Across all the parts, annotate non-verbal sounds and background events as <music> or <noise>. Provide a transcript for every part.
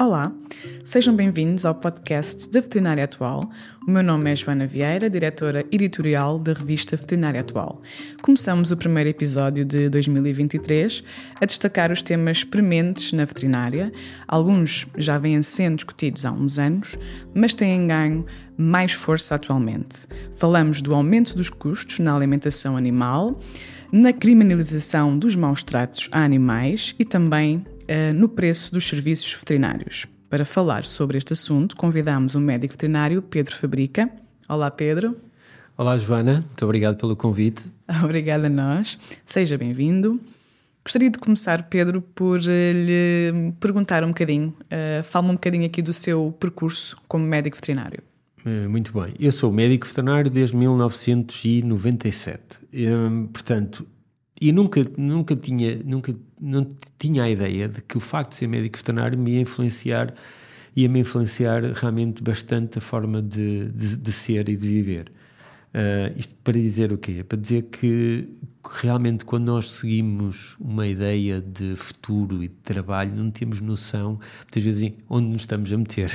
Olá, sejam bem-vindos ao podcast da Veterinária Atual. O meu nome é Joana Vieira, diretora editorial da revista Veterinária Atual. Começamos o primeiro episódio de 2023 a destacar os temas prementes na veterinária. Alguns já vêm sendo discutidos há uns anos, mas têm ganho mais força atualmente. Falamos do aumento dos custos na alimentação animal, na criminalização dos maus tratos a animais e também uh, no preço dos serviços veterinários. Para falar sobre este assunto, convidamos o médico veterinário Pedro Fabrica. Olá, Pedro. Olá, Joana. Muito obrigado pelo convite. <laughs> Obrigada a nós. Seja bem-vindo. Gostaria de começar, Pedro, por uh, lhe perguntar um bocadinho, uh, fala-me um bocadinho aqui do seu percurso como médico veterinário. Muito bem. Eu sou médico veterinário desde 1997. Um, portanto, e nunca, nunca tinha, nunca não tinha a ideia de que o facto de ser médico veterinário me ia influenciar, ia me influenciar realmente bastante a forma de, de, de ser e de viver. Uh, isto para dizer o quê? Para dizer que realmente quando nós seguimos uma ideia de futuro e de trabalho, não temos noção, muitas vezes, onde nos estamos a meter.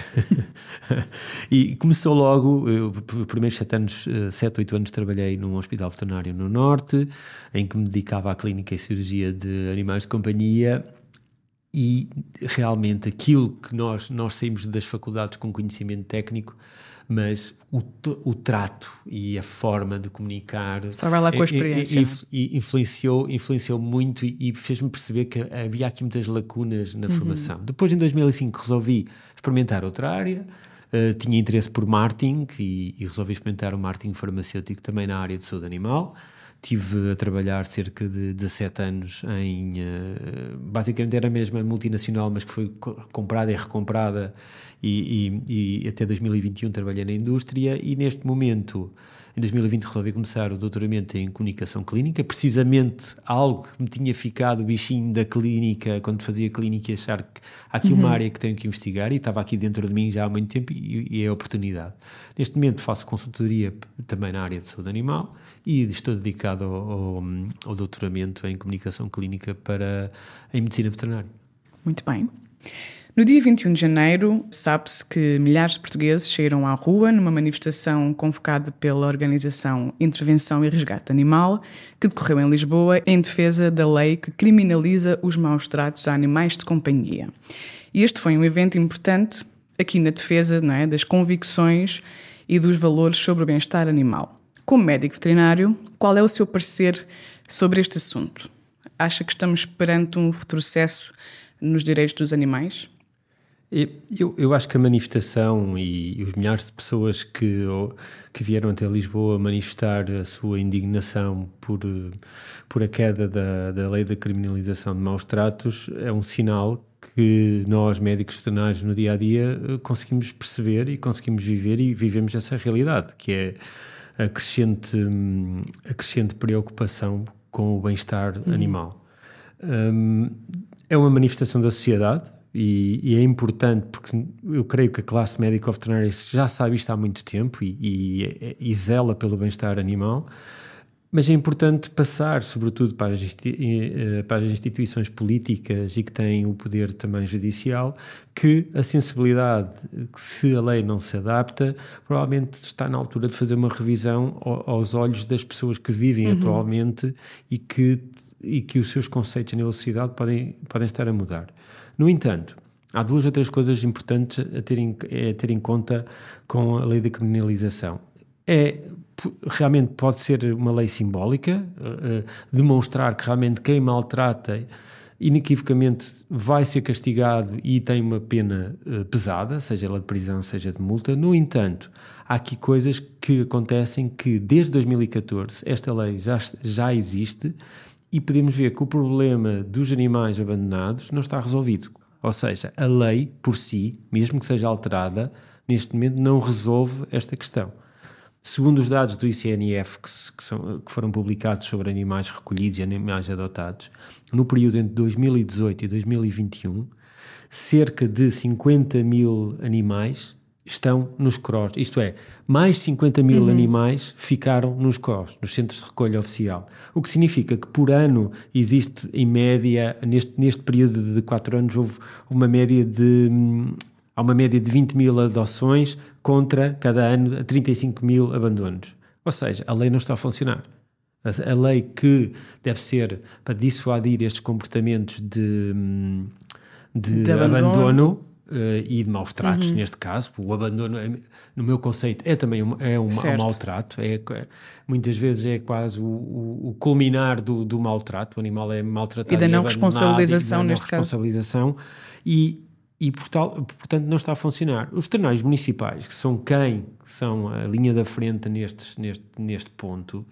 <laughs> e começou logo, eu, por primeiros sete anos, eh, sete, oito anos, trabalhei num hospital veterinário no Norte, em que me dedicava à clínica e cirurgia de animais de companhia e realmente aquilo que nós, nós saímos das faculdades com conhecimento técnico mas o, o trato e a forma de comunicar só vai lá com a experiência. e, influenciou influenciou muito e, e fez-me perceber que havia aqui muitas lacunas na uhum. formação. Depois em 2005 resolvi experimentar outra área uh, tinha interesse por marketing e, e resolvi experimentar o marketing farmacêutico também na área de saúde animal Tive a trabalhar cerca de 17 anos em. Uh, basicamente era a mesma multinacional, mas que foi comprada e recomprada, e, e, e, até 2021 trabalhei na indústria. E neste momento, em 2020, resolvi começar o doutoramento em comunicação clínica, precisamente algo que me tinha ficado o bichinho da clínica, quando fazia clínica, e achar que há aqui uhum. uma área que tenho que investigar, e estava aqui dentro de mim já há muito tempo, e, e é a oportunidade. Neste momento faço consultoria também na área de saúde animal e estou dedicado ao, ao, ao doutoramento em comunicação clínica para em medicina veterinária. Muito bem. No dia 21 de janeiro, sabe-se que milhares de portugueses saíram à rua numa manifestação convocada pela organização Intervenção e Resgate Animal, que decorreu em Lisboa em defesa da lei que criminaliza os maus tratos a animais de companhia. E este foi um evento importante aqui na defesa é, das convicções e dos valores sobre o bem-estar animal. Como médico veterinário, qual é o seu parecer sobre este assunto? Acha que estamos perante um retrocesso nos direitos dos animais? Eu, eu acho que a manifestação e, os milhares de pessoas que, que vieram até Lisboa manifestar a sua indignação por, por a queda da, da lei da criminalização de maus tratos é um sinal que nós, médicos veterinários, no dia a dia, conseguimos perceber e conseguimos viver e vivemos essa realidade, que é a crescente, a crescente preocupação com o bem-estar uhum. animal. Um, é uma manifestação da sociedade e, e, é importante porque eu creio que a classe médica veterinária já sabe isto há muito tempo e, e, e zela pelo bem-estar animal mas é importante passar, sobretudo para as, eh, para as, instituições políticas e que têm o poder também judicial, que a sensibilidade, que se a lei não se adapta, provavelmente está na altura de fazer uma revisão aos olhos das pessoas que vivem uhum. atualmente e que, e que os seus conceitos a nível de sociedade podem, podem estar a mudar. No entanto, há duas ou três coisas importantes a ter em, a ter em conta com a lei da criminalização. É realmente pode ser uma lei simbólica, uh, demonstrar que realmente quem maltrata inequivocamente vai ser castigado e tem uma pena uh, pesada, seja ela de prisão, seja de multa. No entanto, há aqui coisas que acontecem que desde 2014 esta lei já, já existe e podemos ver que o problema dos animais abandonados não está resolvido. Ou seja, a lei por si, mesmo que seja alterada, neste momento não resolve esta questão. Segundo os dados do ICNF que, são, que, foram publicados sobre animais recolhidos e animais adotados, no período entre 2018 e 2021, cerca de 50 mil animais estão nos CROS. Isto é, mais 50 mil uhum. animais ficaram nos CROS, nos centros de recolha oficial. O que significa que por ano existe, em média, neste, neste período de 4 anos, houve uma média de. Há uma média de 20 mil adoções contra, cada ano, 35 mil abandonos. Ou seja, a lei não está a funcionar. A, a lei que deve ser para dissuadir estes comportamentos de, de, de abandono, abandono Uh, e de maus tratos, uhum. neste caso. O abandono, é, no meu conceito, é também um, é um, um maltrato. É, muitas vezes é quase o, o, culminar do, do maltrato. O animal é maltratado. E da não responsabilização, e da neste responsabilização, caso. E, e portanto não está a funcionar. Os veterinários municipais, que são quem são a linha da frente neste, neste, neste ponto,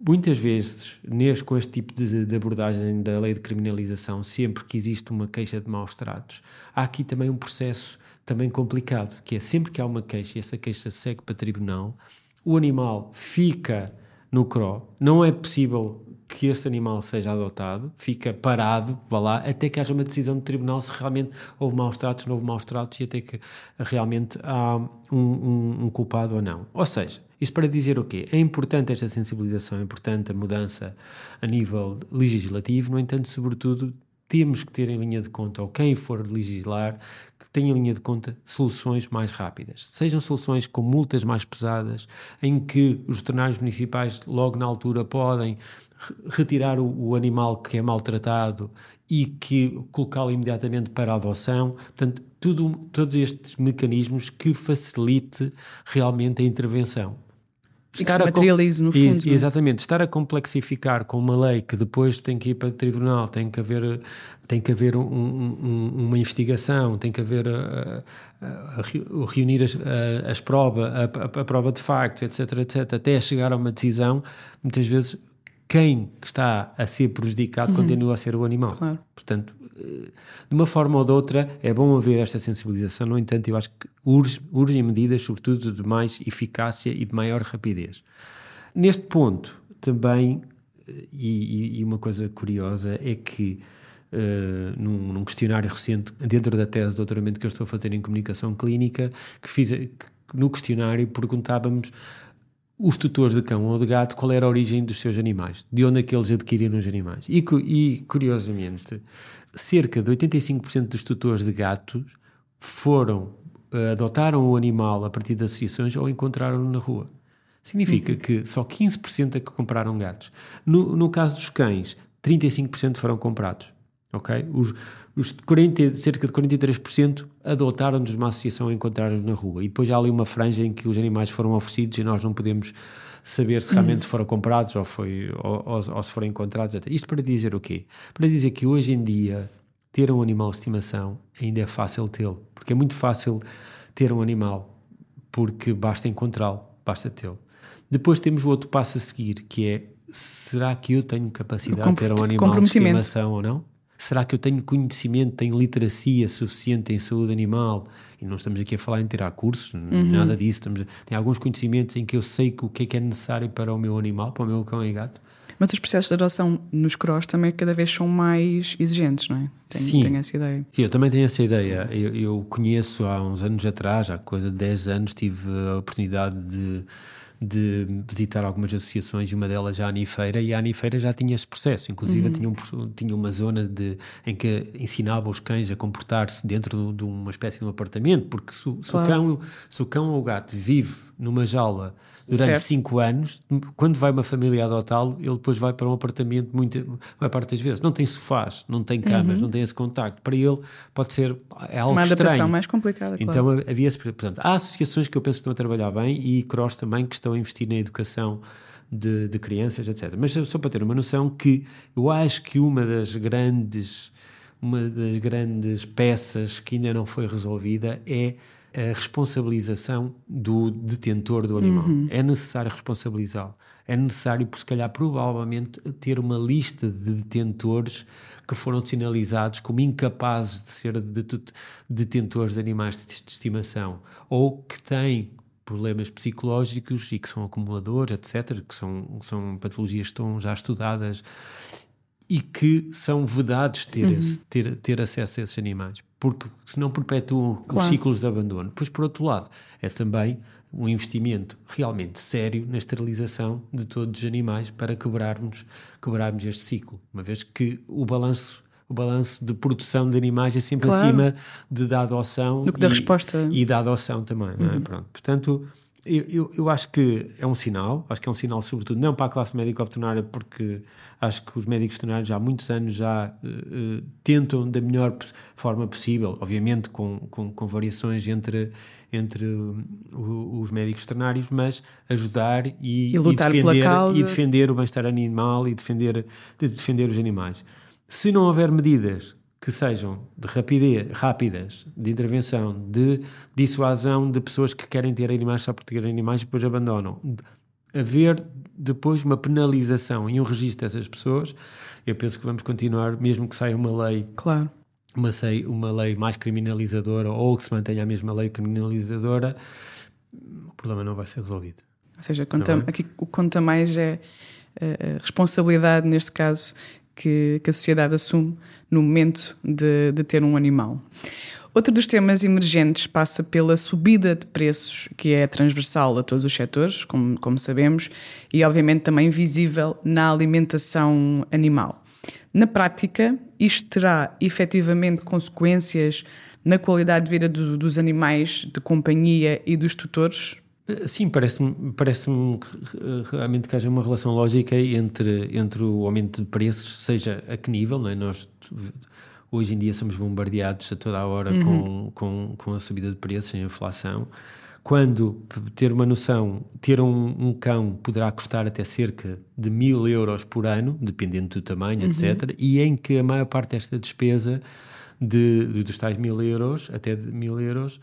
Muitas vezes, neste, com este tipo de, de, abordagem da lei de criminalização, sempre que existe uma queixa de maus tratos, há aqui também um processo também complicado, que é sempre que há uma queixa e essa queixa segue para tribunal, o animal fica no CRO, não é possível que esse animal seja adotado, fica parado, vá lá, até que haja uma decisão do tribunal se realmente houve maus tratos, não houve maus tratos e até que realmente há um, um, um culpado ou não. Ou seja, isto para dizer o quê? É importante esta sensibilização, é importante a mudança a nível legislativo, no entanto, sobretudo, temos que ter em linha de conta, ou quem for legislar, que tenha em linha de conta soluções mais rápidas. Sejam soluções com multas mais pesadas, em que os veterinários municipais, logo na altura, podem retirar o, o animal que é maltratado e que colocá-lo imediatamente para adoção. Portanto, tudo, todos estes mecanismos que facilite realmente a intervenção estar que se materialize no fundo. Ex é? exatamente, estar a complexificar com uma lei que depois tem que ir para o tribunal, tem que haver, tem que haver um, um, uma investigação, tem que haver a, a, a reunir as, as provas, a, prova de facto, etc, etc, até chegar a uma decisão, muitas vezes quem está a ser prejudicado uhum. continua a ser o animal. Claro. Portanto, de uma forma ou de outra, é bom haver esta sensibilização. No entanto, eu acho que urge, urgem medidas, sobretudo, de mais eficácia e de maior rapidez. Neste ponto, também, e, e uma coisa curiosa, é que Uh, num, num, questionário recente, dentro da tese de doutoramento que eu estou a fazer em comunicação clínica, que fiz que no questionário perguntávamos os tutores de cão ou de gato qual era a origem dos seus animais, de onde é que eles adquiriram os animais. E, e curiosamente, cerca de 85% dos tutores de gatos foram, uh, adotaram o animal a partir de associações ou encontraram-no na rua. Significa uhum. que só 15% é que compraram gatos. No, no caso dos cães, 35% foram comprados. Ok? Os, os 40, cerca de 43% adotaram-nos uma associação e encontraram-nos na rua. E depois há ali uma franja em que os animais foram oferecidos e nós não podemos saber se realmente uhum. foram comprados ou, foi, ou, ou, ou, se foram encontrados. Isto para dizer o quê? Para dizer que hoje em dia ter um animal de estimação ainda é fácil tê-lo, porque é muito fácil ter um animal, porque basta encontrá-lo, basta tê-lo. Depois temos o outro passo a seguir, que é será que eu tenho capacidade de ter um animal de estimação ou não? Será que eu tenho conhecimento, tenho literacia suficiente em saúde animal? E não estamos aqui a falar em tirar cursos, uhum. nada disso. Estamos, tem alguns conhecimentos em que eu sei o que é que é necessário para o meu animal, para o meu cão e gato. Mas os processos de adoção nos cross também cada vez são mais exigentes, não é? Tenho, Sim. tenho essa ideia. Sim, eu também tenho essa ideia. Eu, eu conheço há uns anos atrás, há coisa de 10 anos, tive a oportunidade de de visitar algumas associações e uma delas já a Anifeira e a Anifeira já tinha esse processo, inclusive uhum. tinha, um, tinha uma zona de, em que ensinava os cães a comportar-se dentro de, de, uma espécie de um apartamento, porque se, se claro. o cão, se o cão ou o gato vive numa jaula durante 5 anos, quando vai uma família adotá-lo, ele depois vai para um apartamento, muito, vai parte das vezes. Não tem sofás, não tem camas, uhum. não tem esse contacto. Para ele pode ser é algo uma adaptação estranho. mais complicada. Então claro. havia portanto, há associações que eu penso que estão a trabalhar bem e CROSS também que estão a investir na educação de, de crianças, etc. Mas só para ter uma noção que eu acho que uma das grandes uma das grandes peças que ainda não foi resolvida é a responsabilização do detentor do animal. Uhum. É necessário responsabilizá-lo. É necessário, se calhar, provavelmente, ter uma lista de detentores que foram sinalizados como incapazes de ser detentores de animais de estimação ou que têm problemas psicológicos e que são acumuladores, etc., que são, são patologias que estão já estudadas e que são vedados ter, uhum. esse, ter, ter acesso a esses animais. porque senão perpetuam claro. os ciclos de abandono. Pois, por outro lado, é também um investimento realmente sério na esterilização de todos os animais para quebrarmos, quebrarmos este ciclo, uma vez que o balanço o balanço de produção de animais é sempre claro. acima de da adoção Do que e, da resposta. e da adoção também, não é? Uhum. Pronto. Portanto, eu, eu, eu, acho que é um sinal, acho que é um sinal sobretudo não para a classe médica veterinária, porque acho que os médicos veterinários já há muitos anos já uh, tentam da melhor forma possível, obviamente com, com, com variações entre, entre uh, os médicos veterinários, mas ajudar e, e, e defender, e defender o bem-estar animal e defender, de defender os animais. Se não houver medidas que sejam de rapidez, rápidas, de intervenção, de dissuasão de pessoas que querem ter animais só por ter animais e depois abandonam. Haver depois uma penalização e um registro dessas pessoas, eu penso que vamos continuar, mesmo que saia uma lei. Claro. Uma, uma lei mais criminalizadora ou que se mantenha a mesma lei criminalizadora, o problema não vai ser resolvido. Ou seja, conta, é? aqui o que conta mais é a responsabilidade, neste caso, que, que a sociedade assume no momento de, de ter um animal. Outro dos temas emergentes passa pela subida de preços, que é transversal a todos os setores, como, como sabemos, e obviamente também visível na alimentação animal. Na prática, isto terá efetivamente consequências na qualidade de vida do, dos animais de companhia e dos tutores? Sim, parece-me parece realmente que haja uma relação lógica entre, entre o aumento de preços, seja a que nível, não é? Nós hoje em dia somos bombardeados a toda a hora uhum. com, com, com a subida de preços, a inflação. Quando, ter uma noção, ter um, um, cão poderá custar até cerca de mil euros por ano, dependendo do tamanho, uhum. etc. E em que a maior parte desta despesa, de, de, dos tais mil euros, até de mil euros,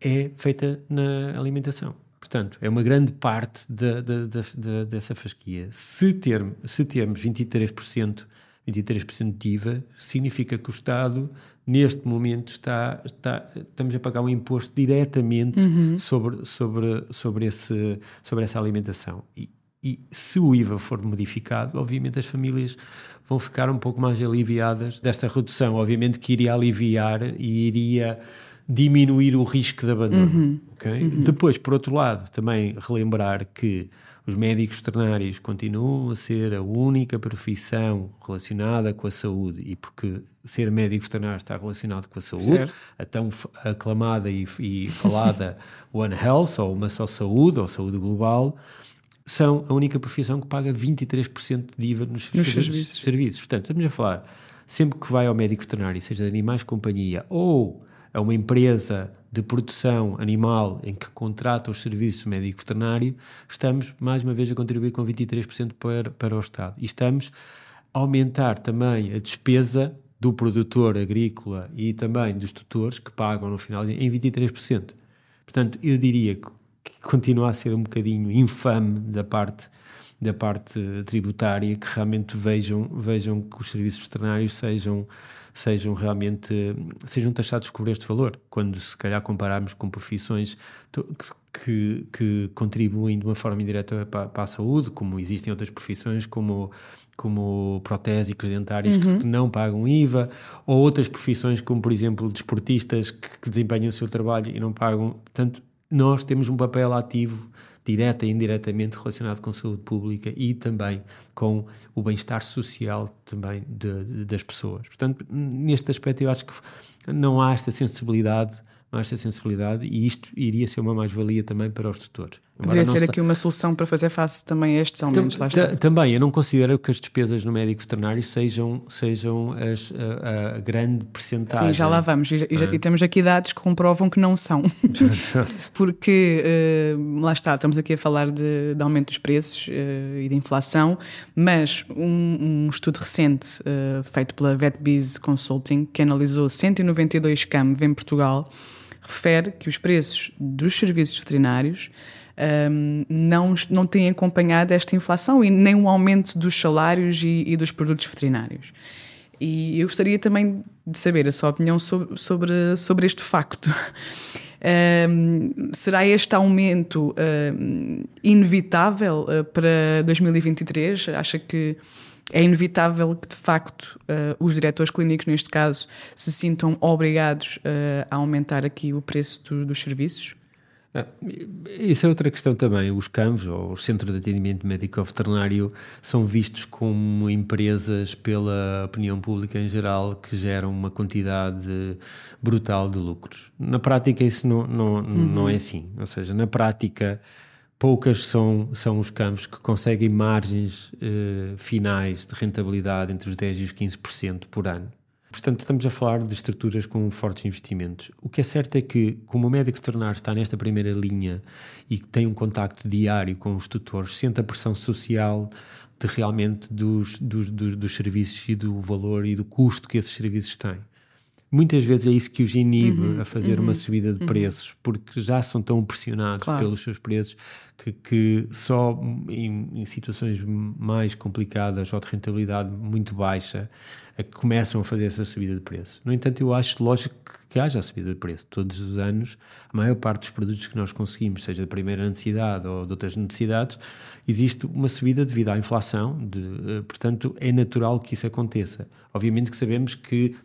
é feita na alimentação. Portanto, é uma grande parte de, de, de, dessa fasquia. Se, ter, se termos 23%, 23% de IVA, significa que o Estado, neste momento, está, está, estamos a pagar um imposto diretamente uhum. sobre, sobre, sobre, esse, sobre essa alimentação. E, e se o IVA for modificado, obviamente as famílias vão ficar um pouco mais aliviadas desta redução. Obviamente que iria aliviar e iria diminuir o risco de abandono. Uhum. Okay? Uhum. Depois, por outro lado, também relembrar que os médicos veterinários continuam a ser a única profissão relacionada com a saúde e porque ser médico veterinário está relacionado com a saúde, certo. a tão aclamada e, e falada <laughs> One Health, ou uma só saúde, ou saúde global, são a única profissão que paga 23% de IVA nos, nos serviços. serviços. Portanto, estamos a falar, sempre que vai ao médico veterinário, seja de animais de companhia ou a uma empresa de produção animal em que contrata os serviços médico veterinário, estamos mais uma vez a contribuir com 23% para, para o Estado. E estamos a aumentar também a despesa do produtor agrícola e também dos tutores que pagam no final em 23%. Portanto, eu diria que, que continua a ser um bocadinho infame da parte da parte tributária que realmente vejam vejam que os serviços veterinários sejam sejam realmente sejam taxados por este valor, quando se calhar compararmos com profissões que, que contribuem de uma forma indireta para, para, a saúde, como existem outras profissões como, como protésicos dentários uhum. que não pagam IVA, ou outras profissões como, por exemplo, desportistas que, que desempenham o seu trabalho e não pagam. Portanto, nós temos um papel ativo direta e indiretamente relacionado com a saúde pública e também com o bem-estar social também de, de, das pessoas. Portanto, neste aspecto eu acho que não há esta sensibilidade não há esta sensibilidade e isto iria ser uma mais-valia também para os tutores. Poderia ser aqui uma solução para fazer face também a estes aumentos, lá está. Também, eu não considero que as despesas no médico veterinário sejam, sejam as, a, a grande percentagem. Sim, já lá vamos. E, é? e, temos aqui dados que comprovam que não são. <laughs> Porque, uh, lá está, estamos aqui a falar de, de aumento dos preços uh, e de inflação, mas um, um estudo recente uh, feito pela VetBiz Consulting, que analisou 192 CAMV em Portugal, refere que os preços dos serviços veterinários um, não, não têm acompanhado esta inflação e nem o aumento dos salários e, e dos produtos veterinários. E eu gostaria também de saber a sua opinião sobre, sobre, sobre este facto. <laughs> Um, será este aumento um, inevitável uh, para 2023? Acha que, é inevitável que, de facto, uh, os diretores clínicos, neste caso, se sintam obrigados uh, a aumentar aqui o preço do, dos serviços? Ah, isso é outra questão também. Os CAMs, ou os Centros de Atendimento Médico Veterinário, são vistos como empresas pela opinião pública em geral que geram uma quantidade brutal de lucros. Na prática, isso não, não, uhum. não é assim. Ou seja, na prática, poucas são, são os campos que conseguem margens eh, finais de rentabilidade entre os 10% e os 15% por ano. Portanto, estamos a falar de estruturas com fortes investimentos. O que é certo é que, como o médico veterinário está nesta primeira linha e tem um contacto diário com os tutores, sente a pressão social de realmente dos, dos, dos, dos serviços e do valor e do custo que esses serviços têm. Muitas vezes é isso que os inibe uhum, a fazer uhum, uma subida de uhum. preços, porque já são tão pressionados claro. pelos seus preços que, que só em, em, situações mais complicadas ou de rentabilidade muito baixa é que começam a fazer essa subida de preço. No entanto, eu acho lógico que haja a subida de preço. Todos os anos, a maior parte dos produtos que nós conseguimos, seja de primeira necessidade ou de outras necessidades, existe uma subida devido à inflação, de, eh, portanto, é natural que isso aconteça. Obviamente que sabemos que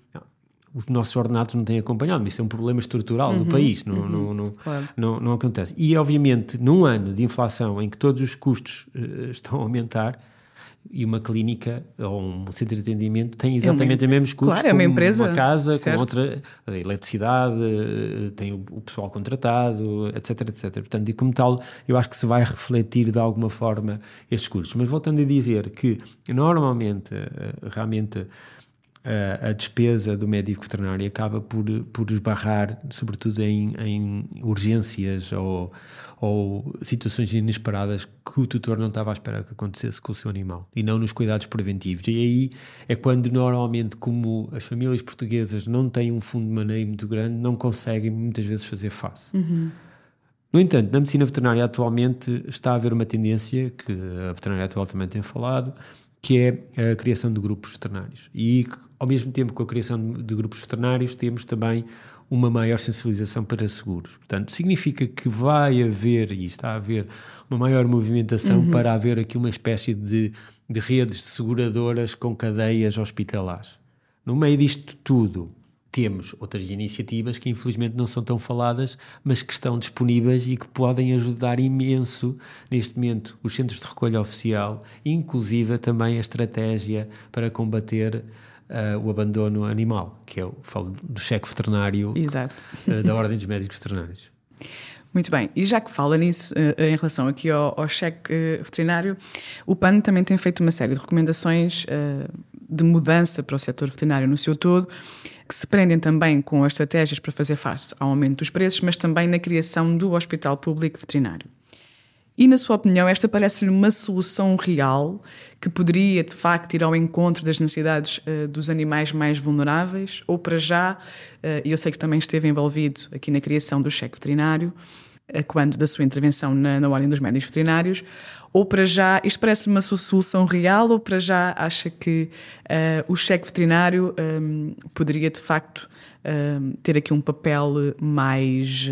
os nossos ordenados não têm acompanhado, mas isso é um problema estrutural uhum, do país, não, uhum, não, não, claro. não, não, acontece. E, obviamente, num ano de inflação em que todos os custos uh, estão a aumentar, e uma clínica ou um centro de atendimento exatamente é uma, os mesmos custos claro, é uma empresa, uma casa, certo. com outra a eletricidade, tem o, o, pessoal contratado, etc, etc. Portanto, e como tal, eu acho que se vai refletir de alguma forma estes custos. Mas voltando a dizer que normalmente, eh, realmente a, a despesa do médico veterinário acaba por, por esbarrar, sobretudo em, em urgências ou, ou situações inesperadas que o tutor não estava à espera que acontecesse com o seu animal e não nos cuidados preventivos. E aí é quando, normalmente, como as famílias portuguesas não têm um fundo de maneio muito grande, não conseguem muitas vezes fazer face. Uhum. No entanto, na medicina veterinária atualmente está a haver uma tendência que a veterinária atual também tem falado, que é a criação de grupos veterinários. E ao mesmo tempo com a criação de grupos veterinários, temos também uma maior sensibilização para seguros. Portanto, significa que vai haver, e está a haver, uma maior movimentação uhum. para haver aqui uma espécie de, de redes de seguradoras com cadeias hospitalares. No meio disto tudo, temos outras iniciativas que infelizmente não são tão faladas, mas que estão disponíveis e que podem ajudar imenso neste momento os centros de recolha oficial, inclusive também a estratégia para combater Uh, o abandono animal, que é o falo do cheque veterinário uh, da Ordem dos Médicos Veterinários. Muito bem, e já que fala nisso, uh, em relação aqui ao, ao cheque veterinário, o PAN também tem feito uma série de recomendações de mudança para o setor veterinário no seu todo, que se prendem também com as estratégias para fazer face ao aumento dos preços, mas também na criação do Hospital Público Veterinário. E, na sua opinião, esta parece-lhe uma solução real que poderia, de facto, ir ao encontro das necessidades uh, dos animais mais vulneráveis? Ou, para já, uh, eu sei que também esteve envolvido aqui na criação do cheque veterinário, uh, quando da sua intervenção na, na Ordem dos Médicos Veterinários, ou para já, isto parece-lhe uma solução real, ou para já acha que o cheque veterinário um, poderia, de facto, ter aqui um papel mais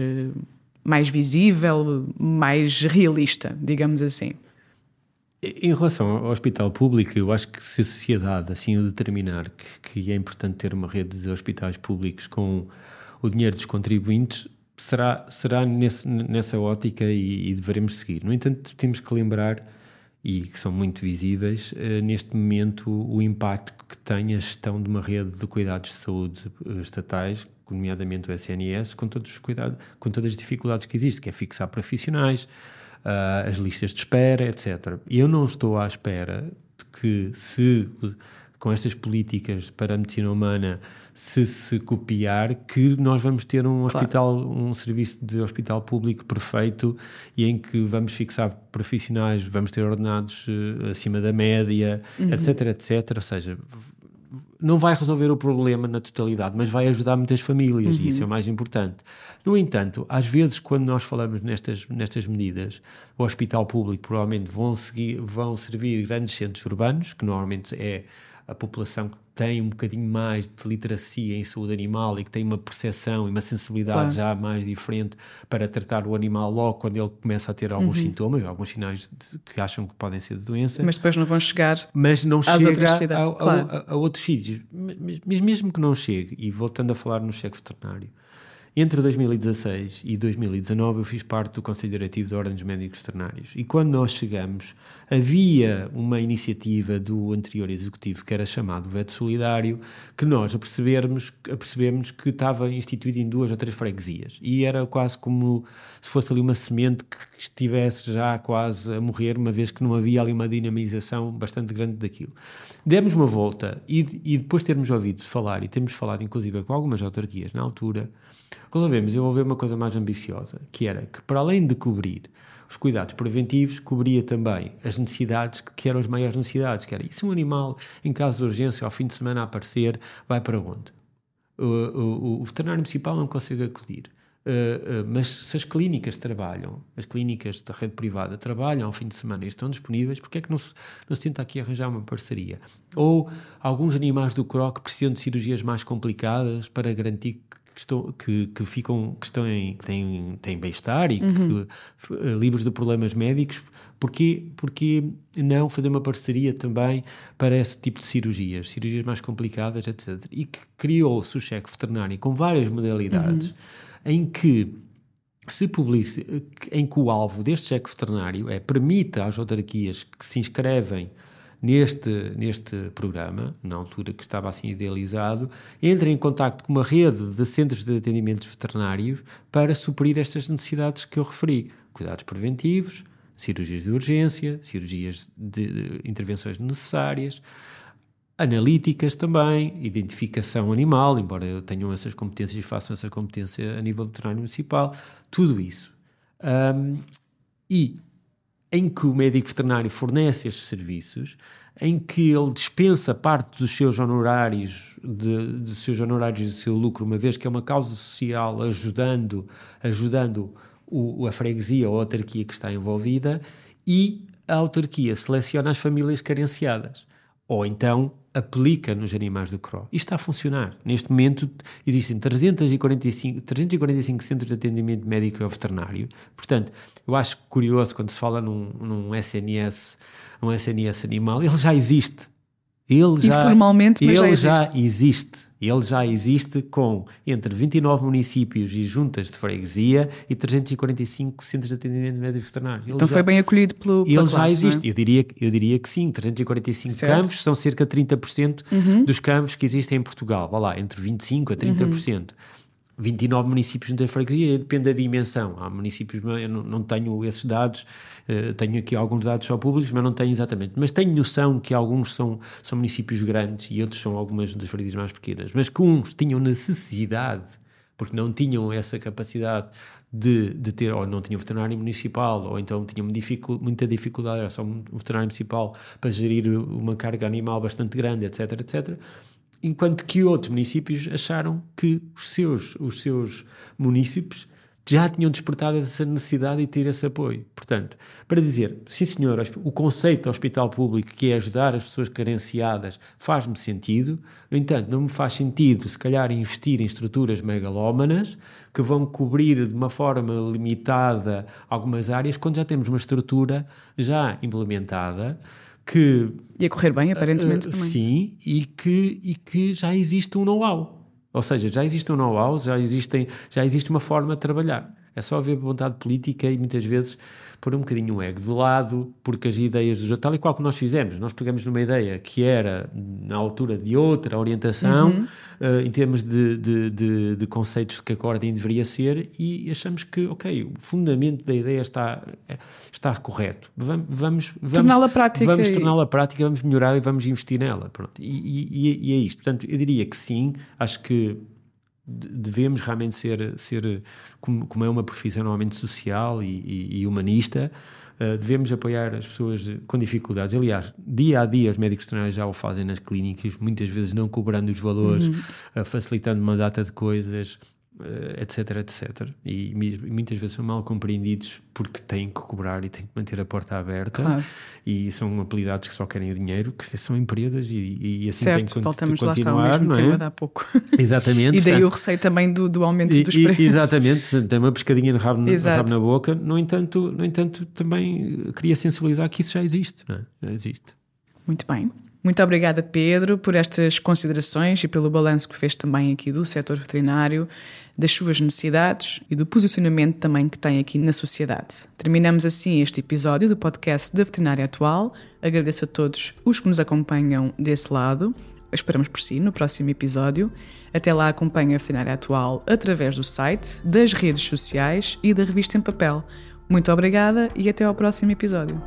mais visível, mais realista, digamos assim. Em relação ao hospital público, eu acho que se a sociedade assim o determinar que, que é importante ter uma rede de hospitais públicos com o dinheiro dos contribuintes, será, será nesse, nessa ótica e, e, deveremos seguir. No entanto, temos que lembrar, e que são muito visíveis, uh, neste momento o impacto que tem a gestão de uma rede de cuidados de saúde uh, estatais, nomeadamente o SNS, com todos os cuidados, com todas as dificuldades que existem, que é fixar profissionais, uh, as listas de espera, etc. Eu não estou à espera de que se com estas políticas para a medicina humana se se copiar que nós vamos ter um claro. hospital um serviço de hospital público perfeito e em que vamos fixar profissionais vamos ter ordenados uh, acima da média uhum. etc etc ou seja não vai resolver o problema na totalidade, mas vai ajudar muitas famílias, uhum. e isso é o mais importante. No entanto, às vezes, quando nós falamos nestas, nestas medidas, o hospital público provavelmente vão, seguir, vão servir grandes centros urbanos, que normalmente é a população que tem um bocadinho mais de literacia em saúde animal e que tem uma percepção e uma sensibilidade claro. já mais diferente para tratar o animal logo quando ele começa a ter alguns uhum. sintomas, alguns sinais de, que acham que podem ser de doença. Mas depois não vão chegar mas não às chega outras cidades, a, claro. a, a, a, outros sítios. Mas, mas mesmo que não chegue, e voltando a falar no cheque veterinário, entre 2016 e 2019 eu fiz parte do Conselho Diretivo da Ordem dos Médicos Veterinários e quando nós chegamos havia uma iniciativa do anterior executivo que era chamado Veto Solidário que nós apercebemos, apercebemos que estava instituído em duas ou três freguesias e era quase como se fosse ali uma semente que estivesse já quase a morrer uma vez que não havia ali uma dinamização bastante grande daquilo. Demos uma volta e, e depois de termos ouvido falar e termos falado inclusive com algumas autarquias na altura resolvemos desenvolver uma coisa mais ambiciosa, que era que, para além de cobrir os cuidados preventivos, cobria também as necessidades que eram as maiores necessidades, que era, e se um animal, em caso de urgência, ao fim de semana aparecer, vai para onde? O, o, o veterinário municipal não consegue acudir. Uh, uh, mas se as clínicas trabalham, as clínicas da rede privada trabalham ao fim de semana e estão disponíveis, porque é que não se, não se tenta aqui arranjar uma parceria? Ou alguns animais do CROC precisam de cirurgias mais complicadas para garantir que, estão, que, que ficam, que, estão em, que têm, têm bem-estar e uhum. que, uh, livres de problemas médicos, porque, porque não fazer uma parceria também para esse tipo de cirurgias, cirurgias mais complicadas, etc. E que criou-se o cheque veterinário com várias modalidades uhum. em que se publici, em que o alvo deste cheque veterinário é permita às autarquias que se inscrevem neste, neste programa, na altura que estava assim idealizado, entra em contato com uma rede de centros de atendimentos veterinários para suprir estas necessidades que eu referi. Cuidados preventivos, cirurgias de urgência, cirurgias de, de intervenções necessárias, analíticas também, identificação animal, embora tenham essas competências e façam essa competência a nível veterinário municipal, tudo isso. Um, e em que o médico veterinário fornece estes serviços, em que ele dispensa parte dos seus honorários, de, dos seus honorários do seu lucro, uma vez que é uma causa social ajudando, ajudando o, a freguesia ou a autarquia que está envolvida, e a autarquia seleciona as famílias carenciadas. Ou então aplica nos animais do CRO. Isto está a funcionar. Neste momento existem 345, 345 centros de atendimento médico e veterinário. Portanto, eu acho curioso quando se fala num, num SNS, um SNS animal, ele já existe. Ele já, Informalmente, mas ele já existe. já existe. Ele já existe com entre 29 municípios e juntas de freguesia e 345 centros de atendimento médico veterinário. Ele então já, foi bem acolhido pelo Ele já classe, existe. É? Eu, diria, eu diria que sim. 345 certo. campos são cerca de 30% uhum. dos campos que existem em Portugal. Vá lá, entre 25% a 30%. Uhum. 29 municípios da freguesia, depende da dimensão. Há municípios, eu não, não tenho esses dados, uh, tenho aqui alguns dados só públicos, mas não tenho exatamente. Mas tenho noção que alguns são, são municípios grandes e outros são algumas das freguesias mais pequenas, mas que uns tinham necessidade, porque não tinham essa capacidade de, de ter, ou não tinham veterinário municipal, ou então tinham dificu muita dificuldade, era só um veterinário municipal para gerir uma carga animal bastante grande, etc, etc enquanto que outros municípios acharam que os seus, os seus municípios já tinham despertado essa necessidade de ter esse apoio. Portanto, para dizer, sim senhor, o conceito de hospital público que é ajudar as pessoas carenciadas faz-me sentido, no entanto, não me faz sentido, se calhar, investir em estruturas megalómanas que vão cobrir de uma forma limitada algumas áreas, quando já temos uma estrutura já implementada que. E a correr bem, aparentemente uh, também. Sim, e que, e que já existe um know-how. Ou seja, já existe um know-how, já, já existe uma forma de trabalhar. É só haver vontade política e muitas vezes pôr um bocadinho o ego de lado, porque as ideias do tal e qual que nós fizemos, nós pegamos numa ideia que era na altura de outra orientação, uhum. Uh, em termos de, de, de, de, conceitos que a ordem deveria ser, e achamos que, ok, o fundamento da ideia está, está correto. Vamos, vamos, torná-la prática. Vamos torná-la prática, vamos melhorar e vamos investir nela. Pronto. E, e, e é isto. Portanto, eu diria que sim, acho que devemos realmente ser, ser como, como é uma profissão normalmente social e, e, e humanista, uh, devemos apoiar as pessoas com dificuldades. Aliás, dia a dia os médicos veterinários já o fazem nas clínicas, muitas vezes não cobrando os valores, uhum. uh, facilitando uma data de coisas. Etc, etc. E, e, muitas vezes são mal compreendidos porque têm que cobrar e têm que manter a porta aberta claro. e são apelidados que só querem o dinheiro, que são empresas e, e assim certo, tem que voltamos continuar, lá está, o mesmo não é? tema de há pouco. <laughs> Exatamente. e daí portanto, o receio também do, do aumento e, dos preços. Exatamente, tem uma pescadinha de rabo, rabo, na boca, no entanto, no entanto também queria sensibilizar que isso já existe, não é? Já existe. Muito bem. Muito obrigada, Pedro, por estas considerações e pelo balanço que fez também aqui do setor veterinário, das suas necessidades e do posicionamento também que tem aqui na sociedade. Terminamos assim este episódio do podcast da Veterinária Atual. Agradeço a todos os que nos acompanham desse lado. Esperamos por si no próximo episódio. Até lá, acompanhe a Veterinária Atual através do site, das redes sociais e da revista em papel. Muito obrigada e até ao próximo episódio.